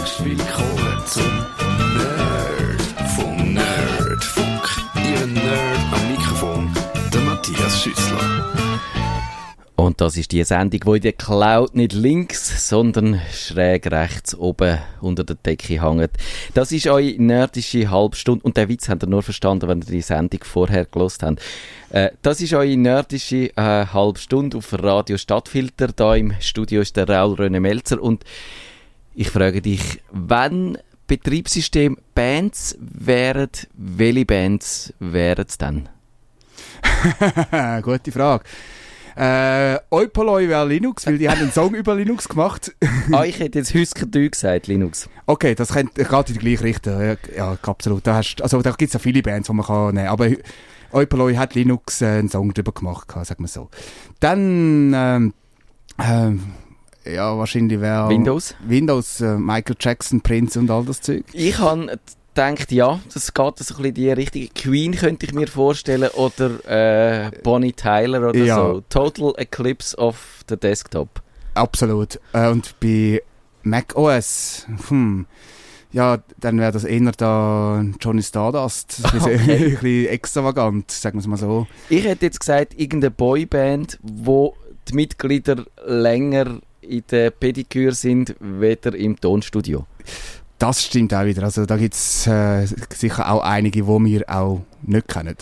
herzlich willkommen zum Nerd vom Nerdfunk. Ihr Nerd am Mikrofon, der Matthias Schüssler. Und das ist die Sendung, wo in der Cloud nicht links, sondern schräg rechts oben unter der Decke hängt. Das ist eure nerdische Halbstunde. Und den Witz habt ihr nur verstanden, wenn ihr die Sendung vorher gelost habt. Äh, das ist eure nerdische äh, Halbstunde auf Radio Stadtfilter. Da im Studio ist der Raul Röne Melzer. Und ich frage dich, wenn Betriebssystem Bands wären, welche Bands wären es dann? Gute Frage. Äh, Eupoloi wäre Linux, weil die haben einen Song über Linux gemacht. ah, ich hätte jetzt Husker Du gesagt, Linux. Okay, das könnte gerade in die gleiche Richtung. Ja, ja absolut. Da, hast, also, da gibt es ja viele Bands, die man kann nehmen Aber Eupoloi hat Linux äh, einen Song drüber gemacht, sagen wir so. Dann, ähm, ähm, ja, wahrscheinlich wäre... Windows? Windows, äh, Michael Jackson, Prince und all das Zeug. Ich habe denkt, ja, das geht so ein bisschen die richtige Queen könnte ich mir vorstellen oder äh, Bonnie Tyler oder ja. so. Total Eclipse of the Desktop. Absolut. Äh, und bei Mac OS, hm, ja, dann wäre das eher da Johnny Stardust. Das ist okay. ein bisschen extravagant, sagen wir es mal so. Ich hätte jetzt gesagt, irgendeine Boyband, wo die Mitglieder länger in der Pediküre sind, weder im Tonstudio. Das stimmt auch wieder. Also da gibt es äh, sicher auch einige, die wir auch nicht kennen.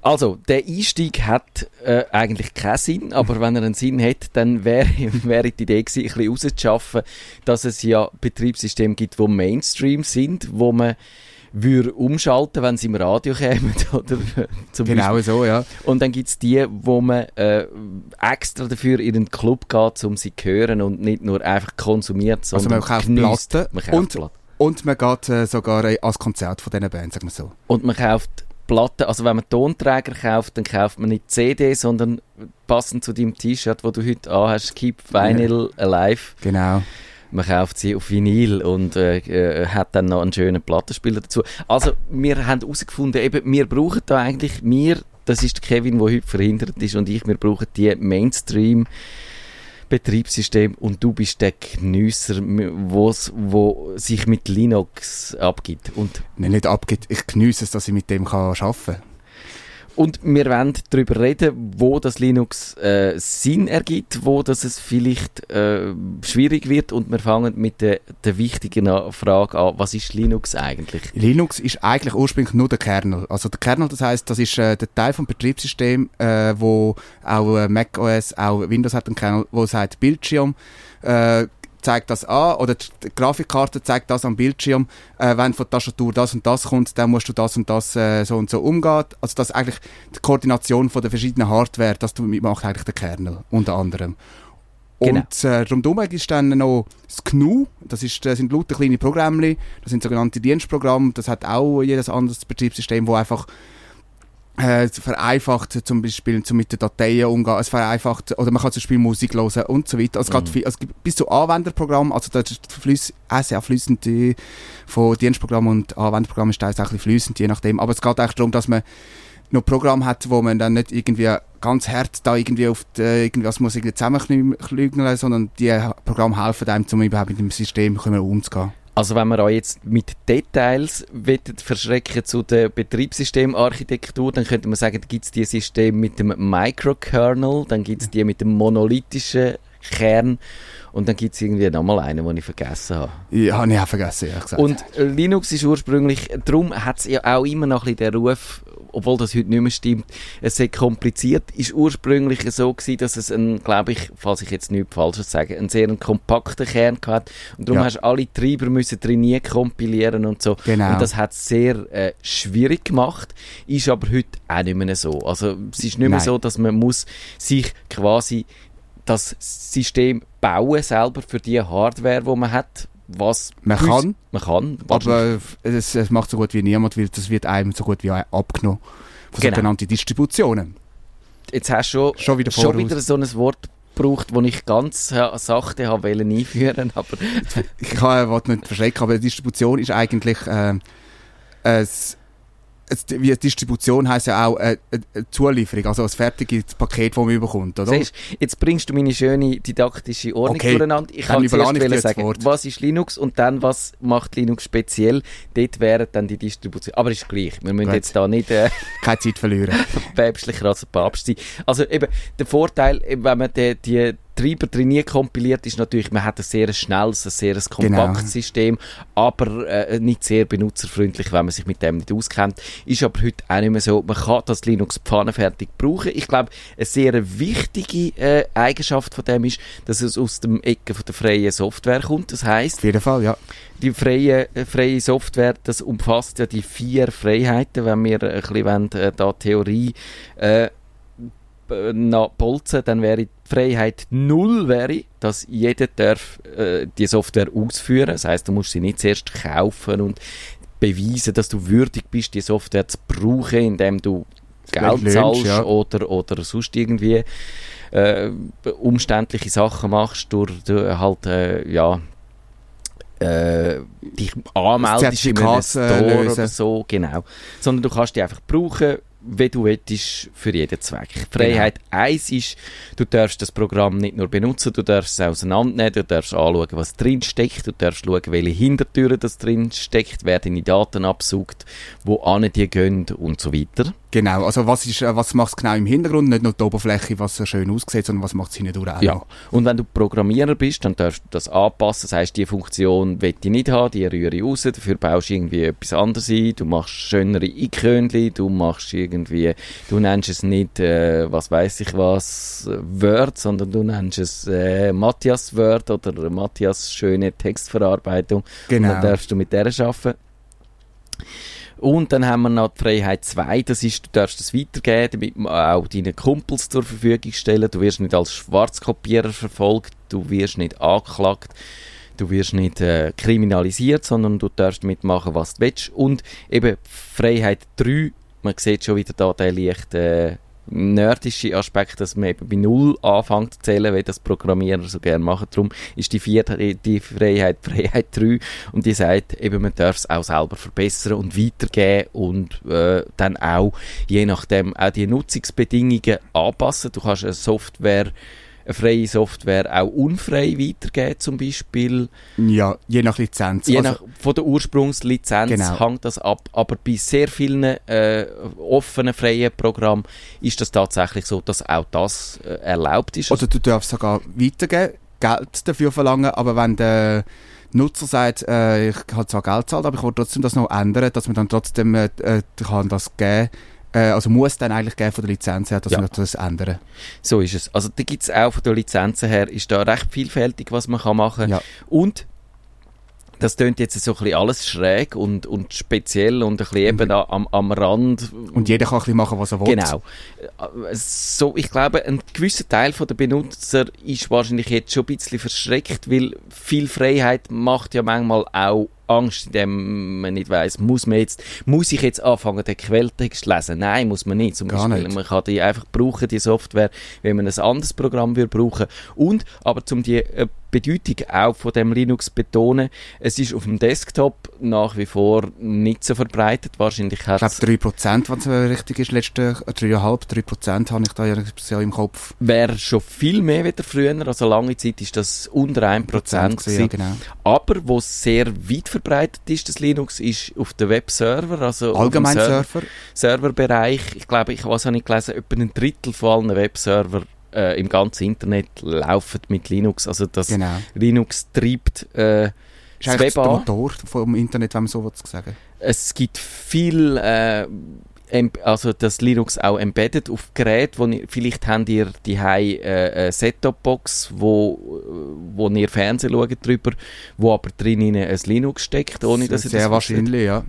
Also, der Einstieg hat äh, eigentlich keinen Sinn, aber wenn er einen Sinn hat, dann wäre wär die Idee gewesen, ein bisschen rauszuschaffen, dass es ja Betriebssysteme gibt, die Mainstream sind, wo man würde umschalten, wenn sie im Radio kämen. Oder, zum genau Beispiel. so, ja. Und dann gibt es die, wo man äh, extra dafür in den Club geht, um sie zu hören und nicht nur einfach konsumiert, sondern Also man kauft Platten man kauft und Platten. Und man geht äh, sogar als Konzert von diesen Bands, sagen wir so. Und man kauft Platten, also wenn man Tonträger kauft, dann kauft man nicht CD, sondern passend zu deinem T-Shirt, wo du heute anhast, Keep Vinyl ja. Alive. Genau. Man kauft sie auf Vinyl und äh, äh, hat dann noch einen schönen Plattenspieler dazu. Also wir haben herausgefunden, eben, wir brauchen da eigentlich, wir, das ist Kevin, der heute verhindert ist und ich, wir brauchen die Mainstream- Betriebssystem und du bist der Genüsser, wo sich mit Linux abgibt. Und Nein, nicht abgibt. Ich genieße es, dass ich mit dem arbeiten kann. Und wir wollen darüber reden, wo das Linux äh, Sinn ergibt, wo das es vielleicht äh, schwierig wird. Und wir fangen mit der, der wichtigen Frage an, was ist Linux eigentlich? Linux ist eigentlich ursprünglich nur der Kernel. Also der Kernel, das heißt, das ist äh, der Teil vom Betriebssystem, äh, wo auch äh, Mac OS, auch Windows hat einen Kernel, wo sagt Bildschirm, äh, zeigt das an, oder die Grafikkarte zeigt das am Bildschirm, äh, wenn von der Tastatur das und das kommt, dann musst du das und das äh, so und so umgehen. Also das ist eigentlich die Koordination von der verschiedenen Hardware, das macht eigentlich der Kernel, unter anderem. Genau. Und äh, rundum ist dann noch das GNU, das, ist, das sind lauter kleine Programme, das sind sogenannte Dienstprogramme, das hat auch jedes anderes Betriebssystem, wo einfach äh, vereinfacht zum Beispiel zum mit den Dateien umgehen, es vereinfacht, oder man kann zum Beispiel Musik hören und so weiter. Also, mhm. viel, also bis zu Anwenderprogramm, also das ist flüss, auch sehr flüssend äh, von Dienstprogramm und Anwenderprogramm ist teils auch ein bisschen flüssend, je nachdem. Aber es geht eigentlich darum, dass man noch Programm hat, wo man dann nicht irgendwie ganz hart da irgendwie auf die, muss irgendwie zusammenklügeln, sondern die Programme helfen einem, um überhaupt mit dem System umzugehen. Also wenn wir euch jetzt mit Details verschrecken zu der Betriebssystemarchitektur, dann könnte man sagen, da gibt es die Systeme mit dem Microkernel, dann gibt es die mit dem monolithischen Kern und dann gibt es irgendwie nochmal einen, den ich vergessen habe. Ja, habe ich auch vergessen, ja gesagt. Und Linux ist ursprünglich, darum hat es ja auch immer noch ein bisschen den Ruf, obwohl das heute nicht mehr stimmt, es sehr kompliziert, ist ursprünglich so gewesen, dass es ein, glaube ich, falls ich jetzt nichts Falsches sage, einen sehr kompakten Kern hat und darum ja. hast du alle Treiber müssen trainieren, kompilieren und so. Genau. Und das hat es sehr äh, schwierig gemacht, ist aber heute auch nicht mehr so. Also es ist nicht mehr Nein. so, dass man muss sich quasi das System bauen selber für die Hardware, die man hat, was man kann, man kann aber es, es, macht so gut wie niemand, weil das wird einem so gut wie abgenommen von genau. sogenannten Distributionen. Jetzt hast du schon, schon, wieder, schon wieder so ein Wort gebraucht, das ich ganz äh, sachte habe einführen aber Ich kann nicht verschrecken, aber Distribution ist eigentlich äh, ein wie Distribution heisst ja auch äh, äh, äh, Zulieferung, also das fertige Paket, das man bekommt, oder? Siehst, jetzt bringst du meine schöne didaktische Ordnung Okay, durcheinander. Ich kann zuerst ich dir sagen, Wort. was ist Linux und dann, was macht Linux speziell. Dort wäre dann die Distribution. Aber ist gleich. Wir müssen Gut. jetzt da nicht äh, Keine Zeit verlieren. päpstlicher als der Papst sein. Also eben, der Vorteil, wenn man die, die Treiber drin nie kompiliert, ist natürlich, man hat ein sehr schnelles, ein sehr kompaktes Genau. System, aber äh, nicht sehr benutzerfreundlich, wenn man sich mit dem nicht auskennt. Ist aber heute auch nicht mehr so. Man kann das Linux pfannenfertig brauchen. Ich glaube, eine sehr wichtige äh, Eigenschaft von dem ist, dass es aus dem Ecke von der freien Software kommt. Das heißt, Auf jeden Fall, ja. die freie, äh, freie Software, das umfasst ja die vier Freiheiten, wenn wir ein bisschen wollen, äh, da Theorie äh, b- na, bolzen, dann wäre die Freiheit null, wäre, dass jeder darf äh, die Software ausführen. Das heißt, du musst sie nicht zuerst kaufen und beweisen, dass du würdig bist, die Software zu brauchen, indem du Geld Löhnst, zahlst ja. oder, oder sonst irgendwie äh, umständliche Sachen machst, durch, durch halt, äh, ja, äh, dich anmeldest in einem äh, Store lösen. oder so, genau. Sondern du kannst die einfach brauchen, wie du willst, für jeden Zweck. Freiheit Genau. 1 ist, du darfst das Programm nicht nur benutzen, du darfst es auseinandernehmen, du darfst anschauen, was drin steckt, du darfst schauen, welche Hintertüren das drin steckt, wer deine Daten absucht, wo an die gehen und so weiter. Genau, also was, ist, äh, was macht es genau im Hintergrund? Nicht nur die Oberfläche, was so schön aussieht, sondern was macht es auch Ja. noch. Und wenn du Programmierer bist, dann darfst du das anpassen. Das heisst, die Funktion will ich nicht haben, die rühre ich raus. Dafür baust du irgendwie etwas anderes ein. Du machst schönere Ikönchen, du machst irgendwie, du nennst es nicht, äh, was weiß ich was, Word, sondern du nennst es äh, Matthias Word oder Matthias schöne Textverarbeitung. Und Genau. dann darfst du mit der arbeiten. Und dann haben wir noch die Freiheit 2, das ist, du darfst es weitergeben, damit man auch deinen Kumpels zur Verfügung stellen. Du wirst nicht als Schwarzkopierer verfolgt, du wirst nicht angeklagt, du wirst nicht äh, kriminalisiert, sondern du darfst mitmachen, was du willst. Und eben Freiheit 3, man sieht schon wieder da den leicht äh, nerdische Aspekt, dass man eben bei Null anfängt zu zählen, wie das Programmierer so gerne machen. Darum ist die vierte, die Freiheit Freiheit 3 und die sagt eben, man darf es auch selber verbessern und weitergeben und äh, dann auch je nachdem auch die Nutzungsbedingungen anpassen. Du kannst eine Software eine freie Software auch unfrei weitergeben, zum Beispiel. Ja, je nach Lizenz. Je Also, nach, von der Ursprungslizenz Genau. hängt das ab. Aber bei sehr vielen äh, offenen, freien Programmen ist das tatsächlich so, dass auch das äh, erlaubt ist. Oder du darfst sogar weitergeben, Geld dafür verlangen, aber wenn der Nutzer sagt, äh, ich habe zwar Geld zahlt, aber ich will trotzdem das noch ändern, dass man dann trotzdem äh, äh, kann das geben, äh, also muss dann eigentlich geben von der Lizenz her, dass Ja. man das ändern. So ist es. Also da gibt es auch von der Lizenzen her, ist da recht vielfältig, was man kann machen Ja. Und das tönt jetzt so ein bisschen alles schräg und, und speziell und ein bisschen eben da am, am Rand. Und jeder kann ein bisschen machen, was er will. Genau. Äh, So, ich glaube, ein gewisser Teil der Benutzer ist wahrscheinlich jetzt schon ein bisschen verschreckt, weil viel Freiheit macht ja manchmal auch Angst, indem man nicht weiß, muss man jetzt, muss ich jetzt anfangen, den Quelltext zu lesen? Nein, muss man nicht. Zum Gar Beispiel, nicht. man kann die einfach brauchen, die Software, wenn man ein anderes Programm würde brauchen. Und, aber zum die äh, Bedeutung auch von dem Linux betonen, es ist auf dem Desktop nach wie vor nicht so verbreitet. Wahrscheinlich Ich hat glaube 3%, wenn es äh, richtig ist, letzte äh, 3,5, 3% habe ich da ja im Kopf. wäre schon viel mehr wieder früher. Also lange Zeit ist das unter 1 Prozent gewesen. ja, genau. Aber wo sehr weit verbreitet ist, das Linux, ist auf den Webserver, also Allgemein Server. Serverbereich. Ich glaube, ich was habe ich gelesen, etwa ein Drittel von allen Webserver äh, im ganzen Internet laufen mit Linux. Also das Genau. Linux treibt äh, Ist das Web der an. Motor vom Internet, wenn man so will sagen Es gibt viel, äh, also das Linux auch embedded auf Geräten, wo ihr, vielleicht habt ihr die äh, eine Set-Top-Box, wo, wo ihr Fernsehen schaut drüber, wo aber drin ein Linux steckt, ohne dass ihr Sehr das wahrscheinlich, ja.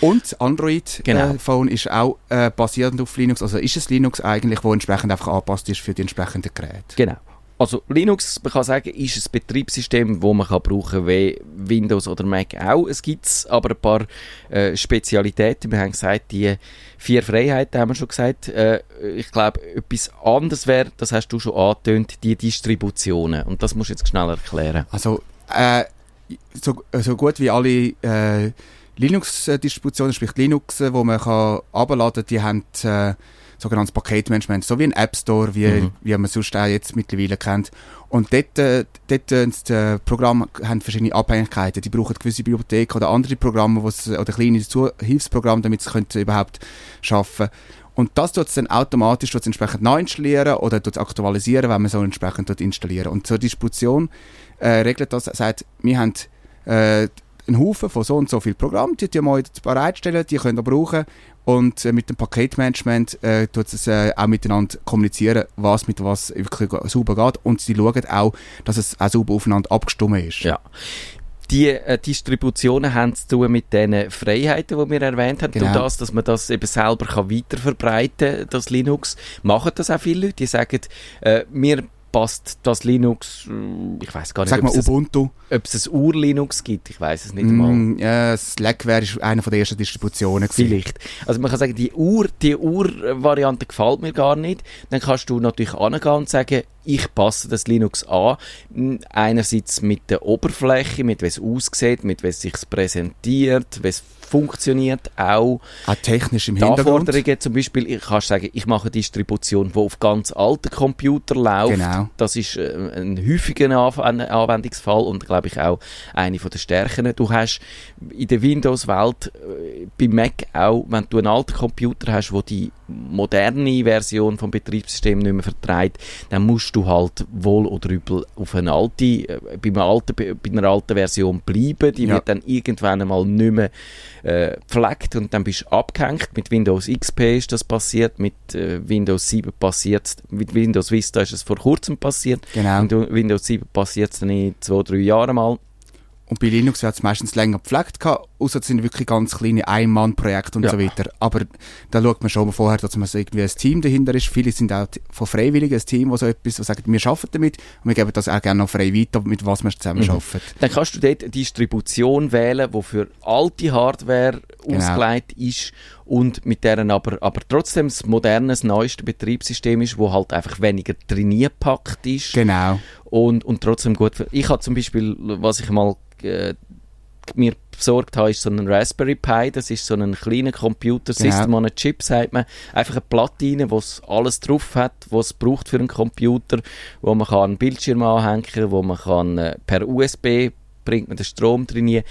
Und das Android-Phone Genau. ist auch äh, basierend auf Linux. Also ist es Linux eigentlich, wo entsprechend einfach angepasst ist für die entsprechenden Geräte. Genau. Also Linux, man kann sagen, ist ein Betriebssystem, wo man kann brauchen wie Windows oder Mac auch. Es gibt aber ein paar äh, Spezialitäten. Wir haben gesagt, die vier Freiheiten haben wir schon gesagt. Äh, ich glaube, etwas anderes wäre, das hast du schon angetönt, die Distributionen. Und das musst du jetzt schnell erklären. Also äh, so, so gut wie alle äh, Linux-Distributionen, sprich Linux, wo man kann abladen, die haben äh, sogenanntes Paketmanagement, so wie ein App Store, wie, Mhm. wie man sonst auch jetzt mittlerweile kennt. Und dort, äh, dort äh, das Programm haben verschiedene Abhängigkeiten. Die brauchen gewisse Bibliotheken oder andere Programme, oder kleine Hilfsprogramme, damit sie können überhaupt schaffen. Und das tut es dann automatisch tut's entsprechend neu installieren oder tut's aktualisieren, wenn man so entsprechend dort installieren. Und zur Distribution äh, regelt das, sagt, wir haben äh, einen Haufen von so und so viel Programmen, die die mal bereitstellen, die können ihr brauchen und äh, mit dem Paketmanagement äh, tut es äh, auch miteinander kommunizieren, was mit was wirklich sauber geht und sie schauen auch, dass es auch sauber aufeinander abgestimmt ist. Ja. Die äh, Distributionen haben zu tun mit den Freiheiten, die wir erwähnt haben. Genau. Durch das, dass man das eben selber kann weiterverbreiten kann, das Linux. Machen das auch viele Leute, die sagen, äh, mir passt das Linux, äh, ich weiß gar nicht, Sag mal Ubuntu. ob es ein Ur-Linux gibt, ich weiß es nicht. Mm, ja, Slackware ist einer von der ersten Distributionen. gewesen. Vielleicht. Also man kann sagen, die Ur, die Ur-Variante gefällt mir gar nicht. Dann kannst du natürlich angehen und sagen, ich passe das Linux an. N- Einerseits mit der Oberfläche, mit wie es aussieht, mit wie es sich präsentiert, wie es funktioniert, auch Auch technisch im die Hintergrund. Anforderungen zum Beispiel, ich kann sagen, ich mache eine Distribution, die auf ganz alten Computern läuft. Genau. Das ist äh, ein häufiger Anw- Anwendungsfall und glaube ich auch eine von der Stärken. Du hast in der Windows-Welt äh, bei Mac auch, wenn du einen alten Computer hast, wo die moderne Version vom Betriebssystem nicht mehr vertreibt, dann musst du halt wohl oder übel auf eine alte, äh, bei, einer alten, bei einer alten Version bleiben. Die Ja. wird dann irgendwann einmal nicht mehr äh, pflegt und dann bist du abgehängt. Mit Windows XP ist das passiert, mit äh, Windows 7 passiert mit Windows Vista ist es vor kurzem passiert. Genau. Mit Windows 7 passiert es dann in zwei, drei Jahren mal. Und bei Linux wird es meistens länger gepflegt, gehabt, außer es sind wirklich ganz kleine Ein-Mann-Projekte und Ja. so weiter. Aber da schaut man schon mal vorher, dass man so irgendwie ein Team dahinter ist. Viele sind auch von Freiwilligen ein Team, das so etwas, das sagt, wir arbeiten damit und wir geben das auch gerne noch frei weiter, mit was wir zusammen Mhm. arbeiten. Dann kannst du dort eine Distribution wählen, die für alte Hardware Genau. ausgelegt ist und mit deren aber, aber trotzdem das moderne, das neueste Betriebssystem ist, wo halt einfach weniger trainierpackt ist. Genau. und, und trotzdem gut. Ich habe zum Beispiel, was ich mal äh, mir besorgt habe, ist so ein Raspberry Pi. Das ist so ein kleiner Computer, Genau. System on a Chip, sagt man. Einfach eine Platine, wo es alles drauf hat, was es braucht für einen Computer, wo man kann einen Bildschirm anhängen, wo man kann äh, per USB bringt man den Strom drin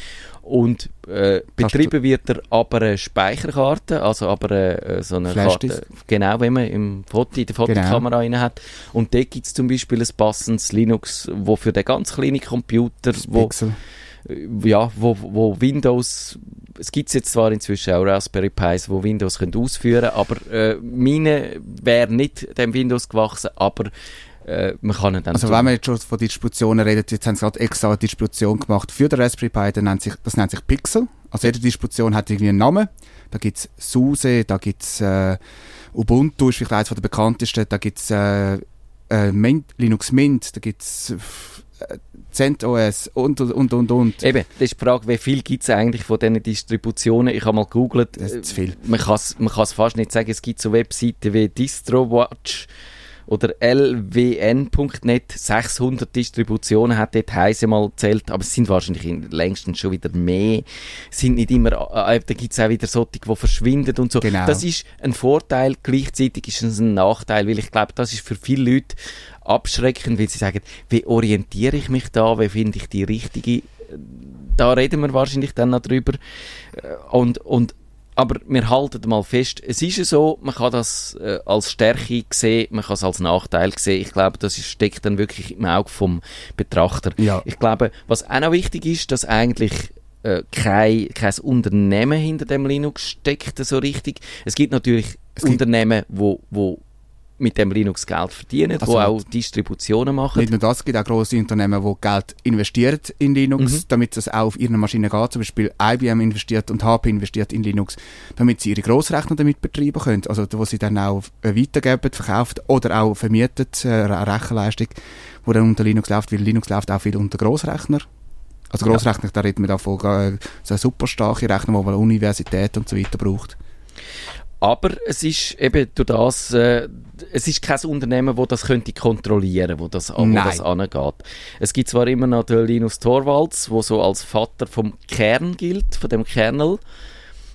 und äh, betrieben wird er aber eine Speicherkarte, also aber äh, so eine. Karte, genau, wenn man im Foto, in der Genau. Fotokamera rein hat. Und dort gibt es zum Beispiel ein passendes Linux, wo für den ganz kleinen Computer, wo, Pixel. Äh, ja, wo, wo Windows, es gibt jetzt zwar inzwischen auch Raspberry Pis, wo Windows können ausführen aber äh, meine wäre nicht dem Windows gewachsen, aber äh, man kann ihn dann Also tun. wenn man jetzt schon von Distributionen redet, jetzt haben sie gerade extra eine Distribution gemacht für den Raspberry Pi, der nennt sich, das nennt sich Pixel. Also jede Distribution hat irgendwie einen Namen. Da gibt's SUSE, da gibt's äh, Ubuntu, ist vielleicht eines der bekanntesten, da gibt's äh, äh, Mint, Linux Mint, da gibt's äh, CentOS und und und und. Eben, das ist die Frage, wie viel gibt es eigentlich von diesen Distributionen? Ich habe mal gegoogelt. Das ist zu viel. Man kann es man kann's fast nicht sagen. Es gibt so Webseiten wie DistroWatch oder lwn.net. 600 Distributionen hat dort heise mal gezählt, aber es sind wahrscheinlich in- längstens schon wieder mehr. Es sind nicht immer, äh, äh, da gibt es auch wieder solche, die verschwinden und so. Genau. Das ist ein Vorteil, gleichzeitig ist es ein Nachteil, weil ich glaube, das ist für viele Leute abschreckend, weil sie sagen, wie orientiere ich mich da, wie finde ich die richtige da reden wir wahrscheinlich dann noch drüber. Äh, Und, und, aber wir halten mal fest, es ist ja so, man kann das äh, als Stärke sehen, man kann es als Nachteil sehen. Ich glaube, das ist, steckt dann wirklich im Auge vom Betrachter. Ja. Ich glaube, was auch noch wichtig ist, dass eigentlich äh, kein, kein Unternehmen hinter dem Linux steckt so richtig. Es gibt natürlich Es gibt- Unternehmen, wo, wo mit dem Linux Geld verdienen, Also wo auch Distributionen machen. Nicht nur das, es gibt auch grosse Unternehmen, die Geld investieren in Linux, Mhm. damit es auch auf ihren Maschinen geht. Zum Beispiel IBM investiert und HP investiert in Linux, damit sie ihre Grossrechner damit betreiben können. Also, wo sie dann auch weitergeben, verkauft oder auch vermietet, äh, eine Rechenleistung, die dann unter Linux läuft, weil Linux läuft auch viel unter Grossrechner. Also Ja. Grossrechner, da reden wir davon, äh, so super starke Rechner, die man Universität und so weiter braucht. Aber es ist eben durch das, äh, es ist kein Unternehmen, wo das könnte kontrollieren, wo das, wo Nein. das angeht. Es gibt zwar immer noch den Linus Torvalds, wo so als Vater vom Kern gilt, von dem Kernel.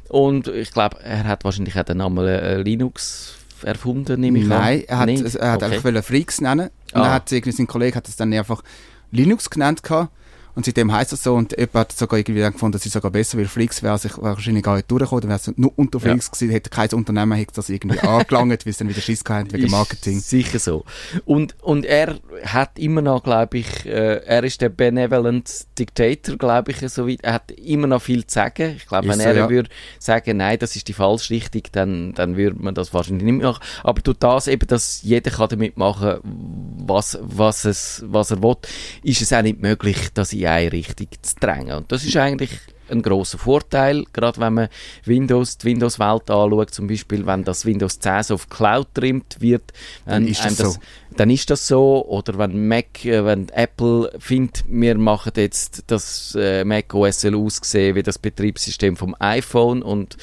Und ich glaube, er hat wahrscheinlich auch den Namen äh, Linux erfunden, nehme ich Nein, an. er hat, Nicht? er hat Okay. einfach Freaks nennen. Und Ah. dann hat irgendwie sein Kollege hat es dann einfach Linux genannt gehabt. Und seitdem heisst es so. Und jemand hat sogar irgendwie dann gefunden, das ist sogar besser, weil Freaks wäre sich wahrscheinlich gar nicht durchgekommen. Dann wäre es nur unter Ja. Freaks gewesen, hätte kein Unternehmen hätte das irgendwie angelangt, weil es dann wieder Schiss gehabt wegen Marketing. Sicher so. Und, und er hat immer noch, glaube ich, äh, er ist der Benevolent Dictator, glaube ich, soweit. Er hat immer noch viel zu sagen. Ich glaube, wenn so, er ja. würde sagen, nein, das ist die falsche Richtung, dann, dann würde man das wahrscheinlich nicht mehr machen. Aber durch das eben, dass jeder kann damit machen, was, was, es, was er will, ist es auch nicht möglich, das in eine Richtung zu drängen. Und das ist eigentlich ein großer Vorteil, gerade wenn man Windows, die Windows-Welt anschaut, zum Beispiel, wenn das Windows 10 so auf Cloud trimmt wird, Dann ist das einem so. dann ist das so. Oder wenn Mac, äh, wenn Apple findet, wir machen jetzt das äh, Mac OS soll aussehen wie das Betriebssystem vom iPhone und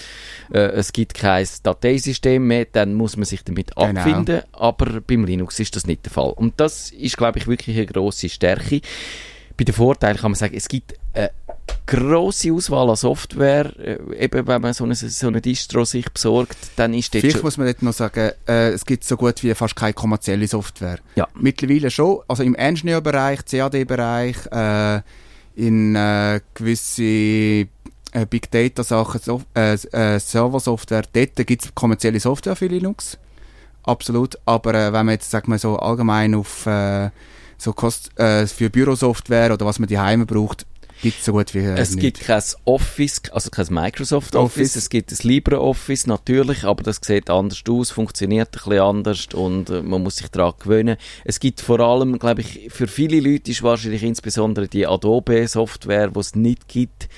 äh, es gibt kein Dateisystem mehr, dann muss man sich damit Genau. abfinden. Aber beim Linux ist das nicht der Fall. Und das ist, glaube ich, wirklich eine grosse Stärke. Bei den Vorteilen kann man sagen, es gibt eine grosse Auswahl an Software. Äh, eben, wenn man so eine, so eine Distro sich besorgt, dann ist dort Vielleicht muss man dort noch sagen, äh, es gibt so gut wie fast keine kommerzielle Software. Ja. Mittlerweile schon, also im Engineer-Bereich, CAD-Bereich, äh, in äh, gewisse äh, Big Data-Sachen, so, äh, äh, Server-Software, dort gibt es kommerzielle Software für Linux. Absolut. Aber äh, wenn man jetzt, sag mal so allgemein auf äh, so Kost, äh, für Bürosoftware oder was man die Heime braucht, gibt es so gut wie äh, Es nicht. gibt kein Office, also kein Microsoft Office. Office. es gibt das LibreOffice natürlich, aber das sieht anders aus, funktioniert ein bisschen anders und äh, man muss sich daran gewöhnen. Es gibt vor allem, glaube ich, für viele Leute ist wahrscheinlich insbesondere die Adobe-Software, die es nicht gibt,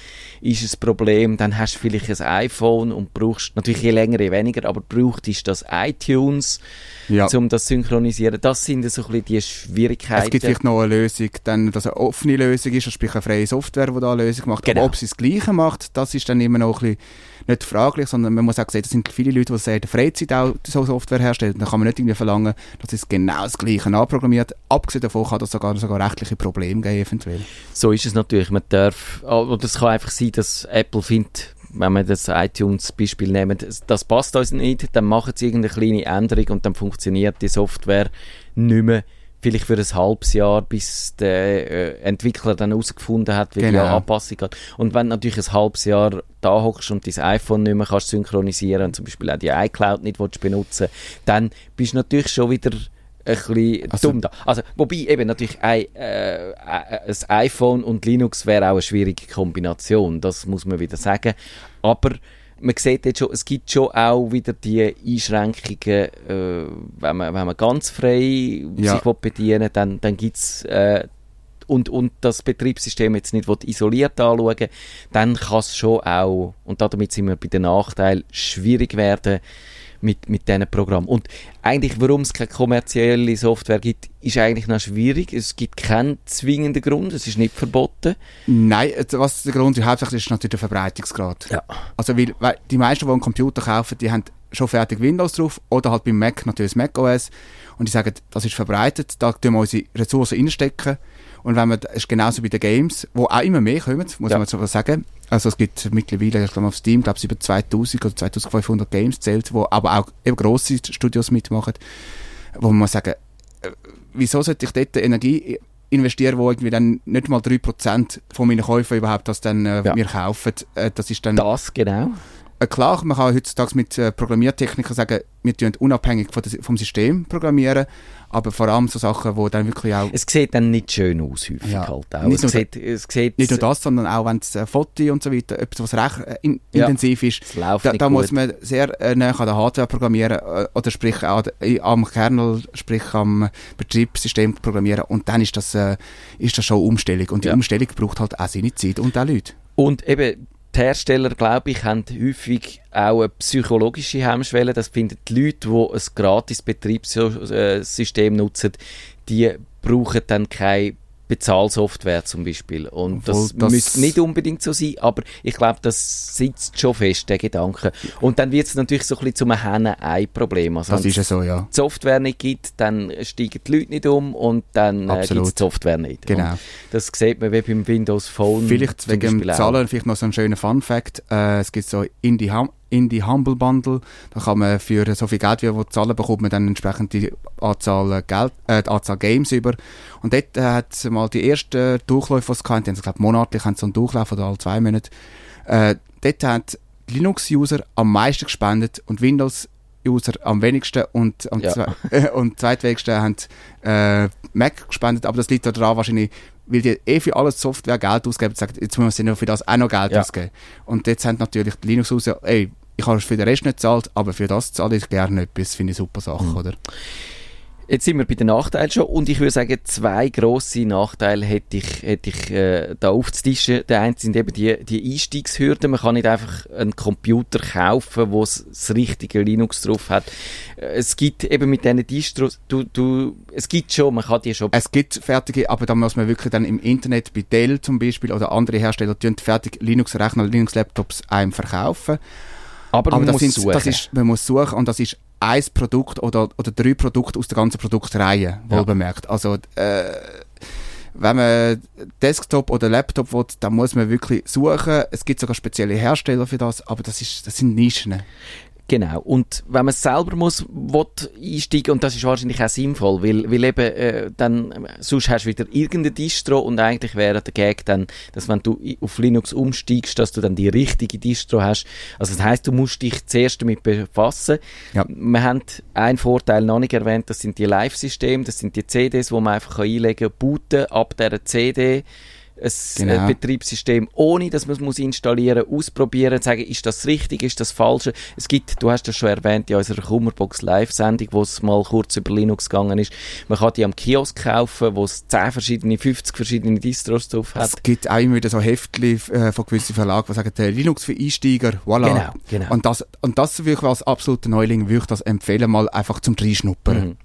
ist ein Problem. Dann hast du vielleicht ein iPhone und brauchst, natürlich je länger, je weniger, aber brauchst du das iTunes, ja. um das zu synchronisieren. Das sind so ein bisschen die Schwierigkeiten. Es gibt vielleicht noch eine Lösung, dann, dass eine offene Lösung ist, also sprich eine freie Software, die da eine Lösung macht. Genau. Aber ob sie das Gleiche macht, das ist dann immer noch ein bisschen nicht fraglich, sondern man muss auch sehen, das sind viele Leute, die sehr in der Freizeit auch so Software herstellen. Dann kann man nicht irgendwie verlangen, dass es genau das Gleiche anprogrammiert. Abgesehen davon kann das sogar, sogar rechtliche Probleme geben, eventuell. So ist es natürlich. Man darf, oder es kann einfach sein, dass Apple findet, wenn wir das iTunes-Beispiel nehmen, das- das passt uns nicht, dann machen sie irgendeine kleine Änderung und dann funktioniert die Software nicht mehr. Vielleicht für ein halbes Jahr, bis der äh, Entwickler dann herausgefunden hat, wie die Genau. Anpassung geht. Und wenn du natürlich ein halbes Jahr da hockst und dein iPhone nicht mehr kannst synchronisieren und zum Beispiel auch die iCloud nicht willst benutzen dann bist du natürlich schon wieder ein bisschen Also- dumm da. Also, wobei eben natürlich ein, äh, ein iPhone und Linux wäre auch eine schwierige Kombination, das muss man wieder sagen. Aber man sieht jetzt schon, es gibt schon auch wieder die Einschränkungen, äh, wenn, man, wenn man ganz frei Ja. sich bedienen will, dann, dann gibt es äh, und, und das Betriebssystem jetzt nicht isoliert anschauen dann kann es schon auch, und damit sind wir bei den Nachteilen, schwierig werden mit, mit diesen Programmen. Und eigentlich, warum es keine kommerzielle Software gibt, ist eigentlich noch schwierig. Es gibt keinen zwingenden Grund, es ist nicht verboten. Nein, jetzt, was der Grund ist, hauptsächlich ist natürlich der Verbreitungsgrad. Ja. Also weil, weil die meisten, die einen Computer kaufen, die haben schon fertig Windows drauf oder halt beim Mac natürlich Mac OS und die sagen, das ist verbreitet, da tun wir unsere Ressourcen reinstecken und wenn man, das ist genauso bei den Games, wo auch immer mehr kommen, muss Ja. man so sagen. Also es gibt mittlerweile, ich glaube auf Steam, glaube ich, über 2000 oder 2500 Games zählt, wo aber auch eben grosse Studios mitmachen, wo man sagen, äh, wieso sollte ich dort Energie investieren, wo irgendwie dann nicht mal 3% von meinen Käufen überhaupt das dann äh, Ja. mir kaufen. Äh, das ist dann Das genau. Äh, klar, man kann heutzutage mit äh, Programmiertechnikern sagen, wir tun unabhängig von des, vom System programmieren, aber vor allem so Sachen, wo dann wirklich auch Es sieht dann nicht schön aus, häufig Ja. halt auch. Nicht Es nur sieht, es sieht, nicht nur das, sondern auch wenn es äh, Foto und so weiter, etwas, was recht äh, in, Ja. intensiv ist, da, nicht da muss man sehr äh, nah an der Hardware programmieren äh, oder sprich äh, am Kernel, sprich am Betriebssystem programmieren und dann ist das, äh, ist das schon Umstellung und die Ja. Umstellung braucht halt auch seine Zeit und auch Leute. Und eben, die Hersteller, glaube ich, haben häufig auch eine psychologische Hemmschwelle. Das finden die Leute, die ein gratis Betriebssystem nutzen, die brauchen dann kein Bezahlsoftware zum Beispiel. Und das, Obwohl das- müsste nicht unbedingt so sein, aber ich glaube, das sitzt schon fest, der Gedanke. Und dann wird es natürlich so ein bisschen zum Henne-Ei-Problem. Also, Das wenn ist ja es so, ja. die Software nicht gibt, dann steigen die Leute nicht um und dann äh, gibt es die Software nicht. Genau. Und das sieht man wie beim Windows Phone. Vielleicht zum wegen dem. Zahlen, vielleicht noch so ein schöner Fun-Fact. Äh, es gibt so Indie, hum Indie Humble Bundle. Da kann man für so viel Geld, wie man zahlen, bekommt man dann entsprechend die Anzahl, äh, Geld, äh, die Anzahl Games über. Und dort äh, hat es mal die ersten Durchläufe, die es gehabt haben, ich glaube monatlich haben so einen Durchlauf oder alle zwei Monate. Äh, dort hat Linux-User am meisten gespendet und Windows-User am wenigsten und am Ja. zwei, äh, und zweitwenigsten haben äh, Mac gespendet, aber das liegt daran wahrscheinlich, weil die eh für alles Software Geld ausgeben und sagen, jetzt müssen wir für das auch noch Geld Ja. ausgeben. Und jetzt haben natürlich die Linux-User, ey, ich habe für den Rest nicht gezahlt, aber für das zahle ich gerne etwas, finde ich eine super Sache, Mhm. oder? Jetzt sind wir bei den Nachteilen schon und ich würde sagen, zwei grosse Nachteile hätte ich, hätte ich äh, da aufzutischen. Der eine sind eben die, die Einstiegshürden. Man kann nicht einfach einen Computer kaufen, wo es das richtige Linux drauf hat. Äh, Es gibt eben mit diesen Distros, du, du, es gibt schon, man kann die schon Es gibt fertige, aber da muss man wirklich dann im Internet bei Dell zum Beispiel oder andere Hersteller tun fertig Linux-Rechner, Linux-Laptops einem verkaufen. Aber, Aber man das, muss sind, suchen. das ist, man muss suchen und das ist ein Produkt oder, oder drei Produkte aus der ganzen Produktreihe, wohl Ja. bemerkt. Also, äh, wenn man Desktop oder Laptop will, dann muss man wirklich suchen. Es gibt sogar spezielle Hersteller für das, aber das, ist, das sind Nischen. Genau. Und wenn man es selber muss, will einsteigen, und das ist wahrscheinlich auch sinnvoll, weil, weil eben, äh, dann, äh, sonst hast du wieder irgendeine Distro und eigentlich wäre der Gag dann, dass wenn du auf Linux umsteigst, dass du dann die richtige Distro hast. Also das heißt, du musst dich zuerst damit befassen. Ja. Wir haben einen Vorteil noch nicht erwähnt, das sind die Live-Systeme, das sind die CDs, wo man einfach einlegen kann, booten ab dieser CD ein Genau. äh, Betriebssystem, ohne dass man es muss installieren ausprobieren, sagen, ist das richtig, ist das falsch. Es gibt, du hast das schon erwähnt, in unserer Kummerbox Live-Sendung, wo es mal kurz über Linux gegangen ist. Man kann die am Kiosk kaufen, wo es 10 verschiedene, 50 verschiedene Distros drauf hat. Es gibt auch immer wieder so Heftchen äh, von gewissen Verlagen, die sagen, Linux für Einsteiger, voilà. Genau, genau. Und das, und das würde ich als absoluter Neuling würde ich das empfehlen, mal einfach zum Reinschnuppern. Mhm.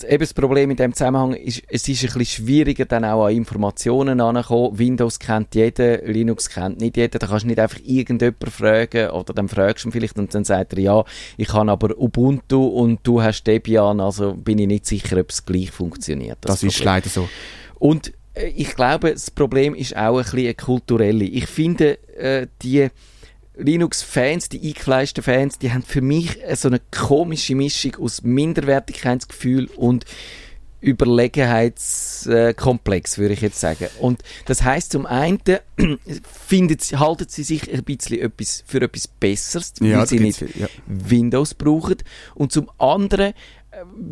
Das- Eben das Problem in dem Zusammenhang ist, es ist ein bisschen schwieriger, dann auch an Informationen anzukommen. Windows kennt jeder, Linux kennt nicht jeder. Da kannst du nicht einfach irgendjemanden fragen oder dann fragst du ihn vielleicht und dann sagt er, ja, ich habe aber Ubuntu und du hast Debian, also bin ich nicht sicher, ob es gleich funktioniert. Das, ist Problem. leider so. Und äh, ich glaube, das Problem ist auch ein bisschen eine kulturelle. Ich finde, äh, die Linux-Fans, die eingefleischten Fans, die haben für mich so eine komische Mischung aus Minderwertigkeitsgefühl und Überlegenheitskomplex, würde ich jetzt sagen. Und das heißt zum einen, findet, sie- halten sie sich ein bisschen etwas für etwas Besseres, weil Ja, sie nicht ja. Windows brauchen. Und zum anderen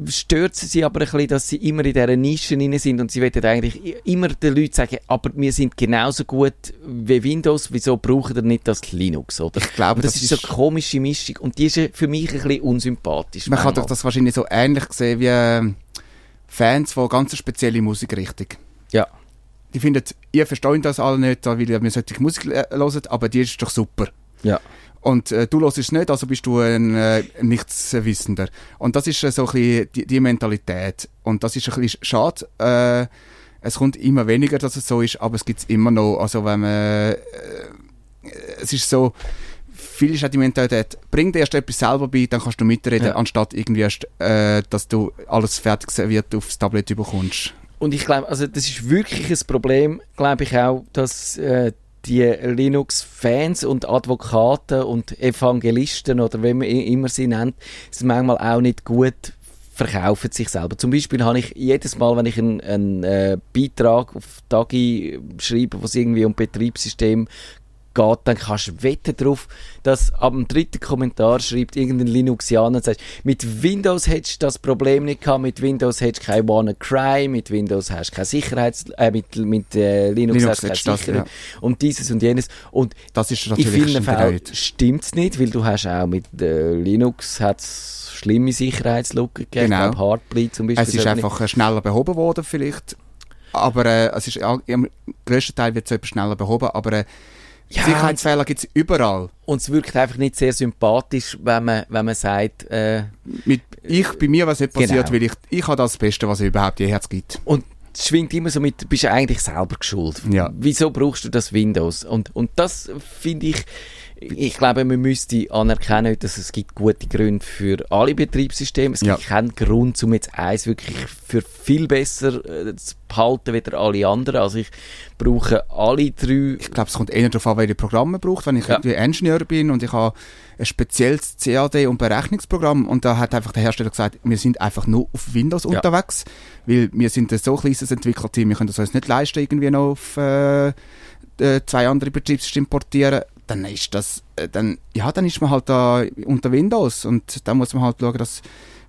stört sie aber ein bisschen, dass sie immer in dieser Nische drin sind und sie wollen eigentlich immer den Leuten sagen, aber wir sind genauso gut wie Windows, wieso brauchen ihr nicht das Linux, oder? Ich glaube, das, das ist so eine komische Mischung und die ist äh, für mich ein bisschen unsympathisch. Man kann manchmal. doch das wahrscheinlich so ähnlich sehen wie ähm, Fans von ganz spezielle Musikrichtung. Ja. Die finden, ihr versteht das alle nicht, weil ihr solche Musik äh, hört, aber die ist doch super. Ja. Und äh, du hörst es nicht, also bist du ein äh, Nichtswissender. Und das ist äh, so ein bisschen die, die Mentalität. Und das ist ein bisschen schade. Äh, es kommt immer weniger, dass es so ist, aber es gibt es immer noch. Also wenn man... Äh, es ist so... Viel ist auch die Mentalität, bring dir erst etwas selber bei, dann kannst du mitreden, Ja. anstatt irgendwie erst, äh, dass du alles fertig serviert aufs Tablet bekommst. Und ich glaube, also das ist wirklich ein Problem, glaube ich auch, dass äh, die Linux-Fans und Advokaten und Evangelisten oder wie man immer sie nennt, es manchmal auch nicht gut verkaufen sich selber. Zum Beispiel habe ich jedes Mal, wenn ich einen, einen äh, Beitrag auf Tagi schreibe, wo es irgendwie um Betriebssystem geht, dann kannst du wetten darauf, dass ab dem dritten Kommentar schreibt irgendein Linuxianer und sagt, mit Windows hättest du das Problem nicht gehabt, mit Windows hättest du kein WannaCry, mit Windows hast du keine Sicherheits... Äh, mit, mit äh, Linux, Linux hast du keine Sicherheit und dieses und jenes. Und Das ist in natürlich vielen stimmt Fällen nicht. stimmt es nicht, weil du hast auch mit äh, Linux hat's schlimme Sicherheitslücken gegeben. Genau. Ich glaube, Heartbleed zum Beispiel. Es ist sollte nicht- einfach äh, schneller behoben worden vielleicht. Aber äh, es ist, all- im grössten Teil wird es etwas schneller behoben, aber äh, Ja, Sicherheitsfehler gibt es überall. Und es wirkt einfach nicht sehr sympathisch, wenn man, wenn man sagt, äh, Mit, ich, bei mir was nicht passiert, Genau. weil ich, ich habe das Beste, was es überhaupt jemals gibt. Und es schwingt immer so mit, du bist eigentlich selber geschuld. Ja. Wieso brauchst du das Windows? Und, und das finde ich, ich glaube, man müsste anerkennen, dass es gibt gute Gründe für alle Betriebssysteme. Es Ja. gibt keinen Grund, um jetzt eins wirklich für viel besser äh, zu behalten, wie alle anderen. Also ich brauche alle drei. Ich glaube, es kommt eher darauf an, welche Programme man braucht. Wenn ich Ja. irgendwie Ingenieur bin und ich habe ein spezielles CAD- und Berechnungsprogramm und da hat einfach der Hersteller gesagt, wir sind einfach nur auf Windows Ja. unterwegs, weil wir sind ein so kleines Entwicklerteam, wir können das uns nicht leisten, irgendwie noch auf äh, äh, zwei andere Betriebssysteme portieren. Dann ist das, äh, dann, ja, dann ist man halt da unter Windows und dann muss man halt schauen, dass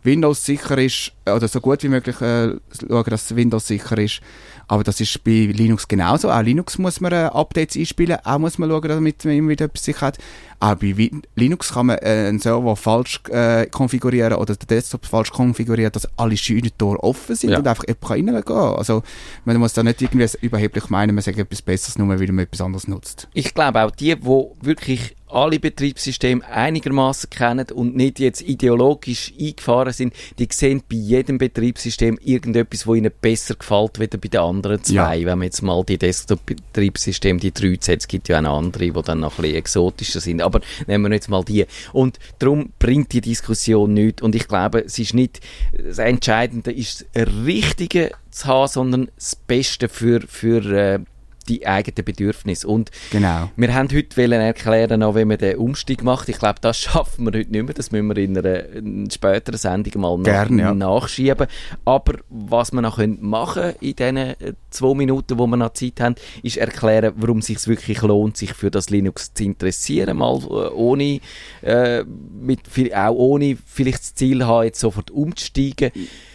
Windows sicher ist, oder so gut wie möglich äh, schauen, dass Windows sicher ist. Aber das ist bei Linux genauso. Auch Linux muss man äh, Updates einspielen, auch muss man schauen, damit man immer wieder etwas sicher hat. Auch bei Wi- Linux kann man äh, einen Server falsch äh, konfigurieren oder den Desktop falsch konfigurieren, dass alle Scheunentore offen sind Ja. und einfach jemand reingehen kann. Also man muss da nicht irgendwie überheblich meinen, man sagt etwas Besseres, nur weil man etwas anderes nutzt. Ich glaube auch die, die wirklich alle Betriebssysteme einigermaßen kennen und nicht jetzt ideologisch eingefahren sind, die sehen bei jedem Betriebssystem irgendetwas, wo ihnen besser gefällt, wie bei den anderen zwei. Wenn man jetzt mal die Desktop-Betriebssysteme, die drei es gibt ja auch andere, die dann noch ein bisschen exotischer sind. Aber nehmen wir jetzt mal die. Und darum bringt die Diskussion nichts. Und ich glaube, es ist nicht das Entscheidende, ist das Richtige zu haben, sondern das Beste für, für äh, die eigenen Bedürfnisse. Und Genau. wir haben heute wollen erklären, auch wie man den Umstieg macht. Ich glaube, das schaffen wir heute nicht mehr. Das müssen wir in einer, in späteren Sendung mal nach, Gerne, ja. nachschieben. Aber was wir noch können machen in diesen zwei Minuten, wo wir noch Zeit haben, ist erklären, warum es sich wirklich lohnt, sich für das Linux zu interessieren. Mal äh, ohne, äh, mit, auch ohne vielleicht das Ziel haben, jetzt sofort umzusteigen.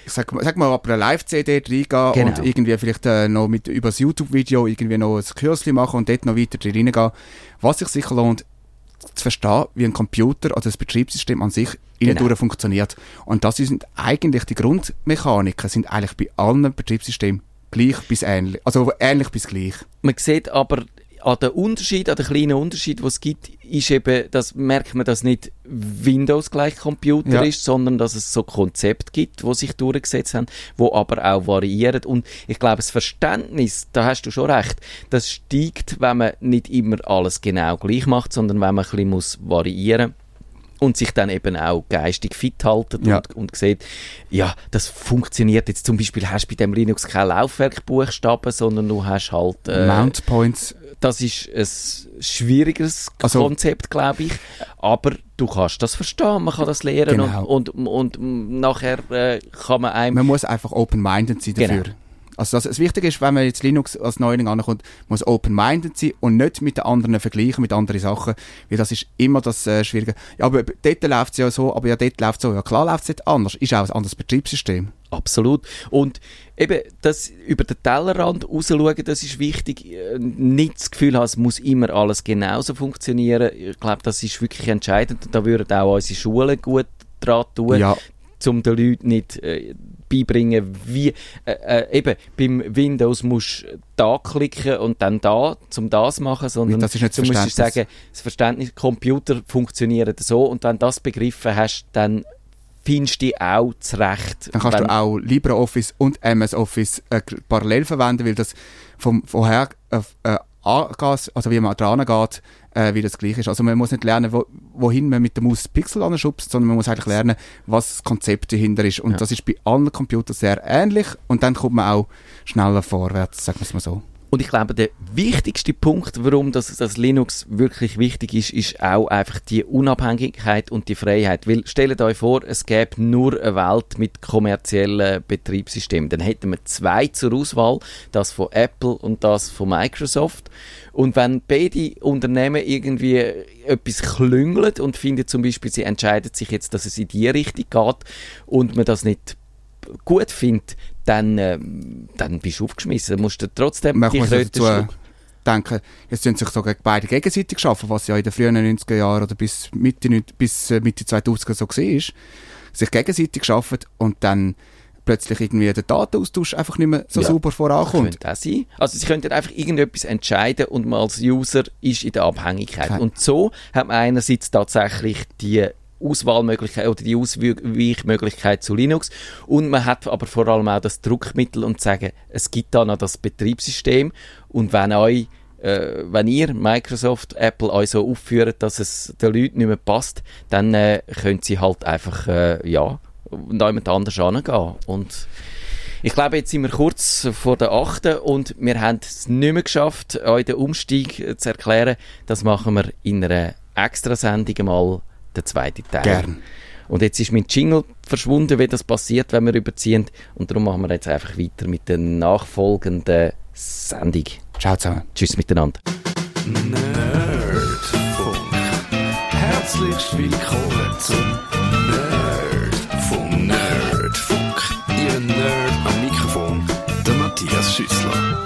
Ich sag, mal- sag mal, ab einer Live-CD reingehen Genau. und irgendwie vielleicht äh, noch mit, über das YouTube-Video irgendwie noch ein Kürzchen machen und dort noch weiter reingehen. Was sich sicher lohnt, zu verstehen, wie ein Computer oder das Betriebssystem an sich innen Genau. durch funktioniert. Und das sind eigentlich die Grundmechaniken, sind eigentlich bei allen Betriebssystemen gleich bis ähnlich. Also ähnlich bis gleich. Man sieht aber an den Unterschied, an den kleinen Unterschied, was es gibt, ist eben, dass merkt man, dass nicht Windows gleich Computer Ja. ist, sondern dass es so Konzepte gibt, wo sich durchgesetzt haben, wo aber auch variieren. Und ich glaube, das Verständnis, da hast du schon recht, das steigt, wenn man nicht immer alles genau gleich macht, sondern wenn man ein bisschen muss variieren und sich dann eben auch geistig fit halten Ja. und, und sieht, ja, das funktioniert jetzt zum Beispiel, hast du bei dem Linux keine Laufwerkbuchstaben, sondern du hast halt äh, Mount Points. das ist ein schwierigeres Also- Konzept, glaube ich. Aber du kannst das verstehen, man kann das lernen Genau. und, und, und nachher äh, kann man einem... Man muss einfach open-minded sein dafür. Genau. Also das, das Wichtige ist, wenn man jetzt Linux als Neuling ankommt, muss open-minded sein und nicht mit den anderen vergleichen, mit anderen Sachen, weil das ist immer das äh, Schwierige. Ja, aber dort läuft es ja so, aber ja, dort läuft es so. Ja, klar läuft es dort anders. Ist auch ein anderes Betriebssystem. Absolut. Und eben, das über den Tellerrand rausschauen, das ist wichtig. Äh, Nicht das Gefühl haben, es muss immer alles genauso funktionieren. Ich glaube, das ist wirklich entscheidend. Und da würden auch unsere Schulen gut dran tun. Ja, um den Leuten nicht äh, beibringen, wie äh, äh, eben beim Windows musst du da klicken und dann da, zum das machen, sondern Das ist nicht das du musst sagen, das Verständnis, Computer funktionieren so und wenn du das begriffen hast, dann findest du dich auch zurecht. dann kannst du auch LibreOffice und MS Office äh, parallel verwenden, weil das vom vorher äh, äh, angeht, also wie man dran geht, äh, wie das gleich ist. Also man muss nicht lernen, wo, wohin man mit der Maus Pixel anschubst, sondern man muss eigentlich lernen, was das Konzept dahinter ist. Und Ja. das ist bei allen Computern sehr ähnlich und dann kommt man auch schneller vorwärts, sagen wir es mal so. Und ich glaube, der wichtigste Punkt, warum das, das Linux wirklich wichtig ist, ist auch einfach die Unabhängigkeit und die Freiheit. Weil, stellt euch vor, es gäbe nur eine Welt mit kommerziellen Betriebssystemen. Dann hätten wir zwei zur Auswahl, das von Apple und das von Microsoft. Und wenn beide Unternehmen irgendwie etwas klüngeln und finden zum Beispiel, sie entscheiden sich jetzt, dass es in die Richtung geht und man das nicht gut findet, dann, ähm, dann bist du aufgeschmissen. Dann musst du trotzdem Man die Kröte dazu denken, jetzt sind sich sogar beide gegenseitig schaffen, was ja in den frühen 90er Jahren oder bis Mitte, bis äh, Mitte 2000er so war, sich gegenseitig schaffen und dann plötzlich irgendwie der Datenaustausch einfach nicht mehr so Ja. sauber Das vorankommt. könnte auch sein. Also sie könnten einfach irgendetwas entscheiden und man als User ist in der Abhängigkeit. Okay. Und so hat man einerseits tatsächlich die Auswahlmöglichkeit oder die Ausweichmöglichkeit zu Linux. Und man hat aber vor allem auch das Druckmittel und sagen, es gibt da noch das Betriebssystem und wenn euch äh, wenn ihr Microsoft, Apple euch so aufführt, dass es den Leuten nicht mehr passt, dann äh, könnt sie halt einfach, äh, ja, jemand anders angehen. Und ich glaube, jetzt sind wir kurz vor der 8. und wir haben es nicht mehr geschafft, euch den Umstieg zu erklären. Das machen wir in einer Extrasendung mal, der zweite Teil. Gern. Und jetzt ist mein Jingle verschwunden, wie das passiert, wenn wir überziehen. Und darum machen wir jetzt einfach weiter mit der nachfolgenden Sendung. Ciao zusammen. Tschüss miteinander. Nerdfunk. Herzlich willkommen zum Nerd vom Nerdfunk. Ihr Nerd am Mikrofon, der Matthias Schüssler.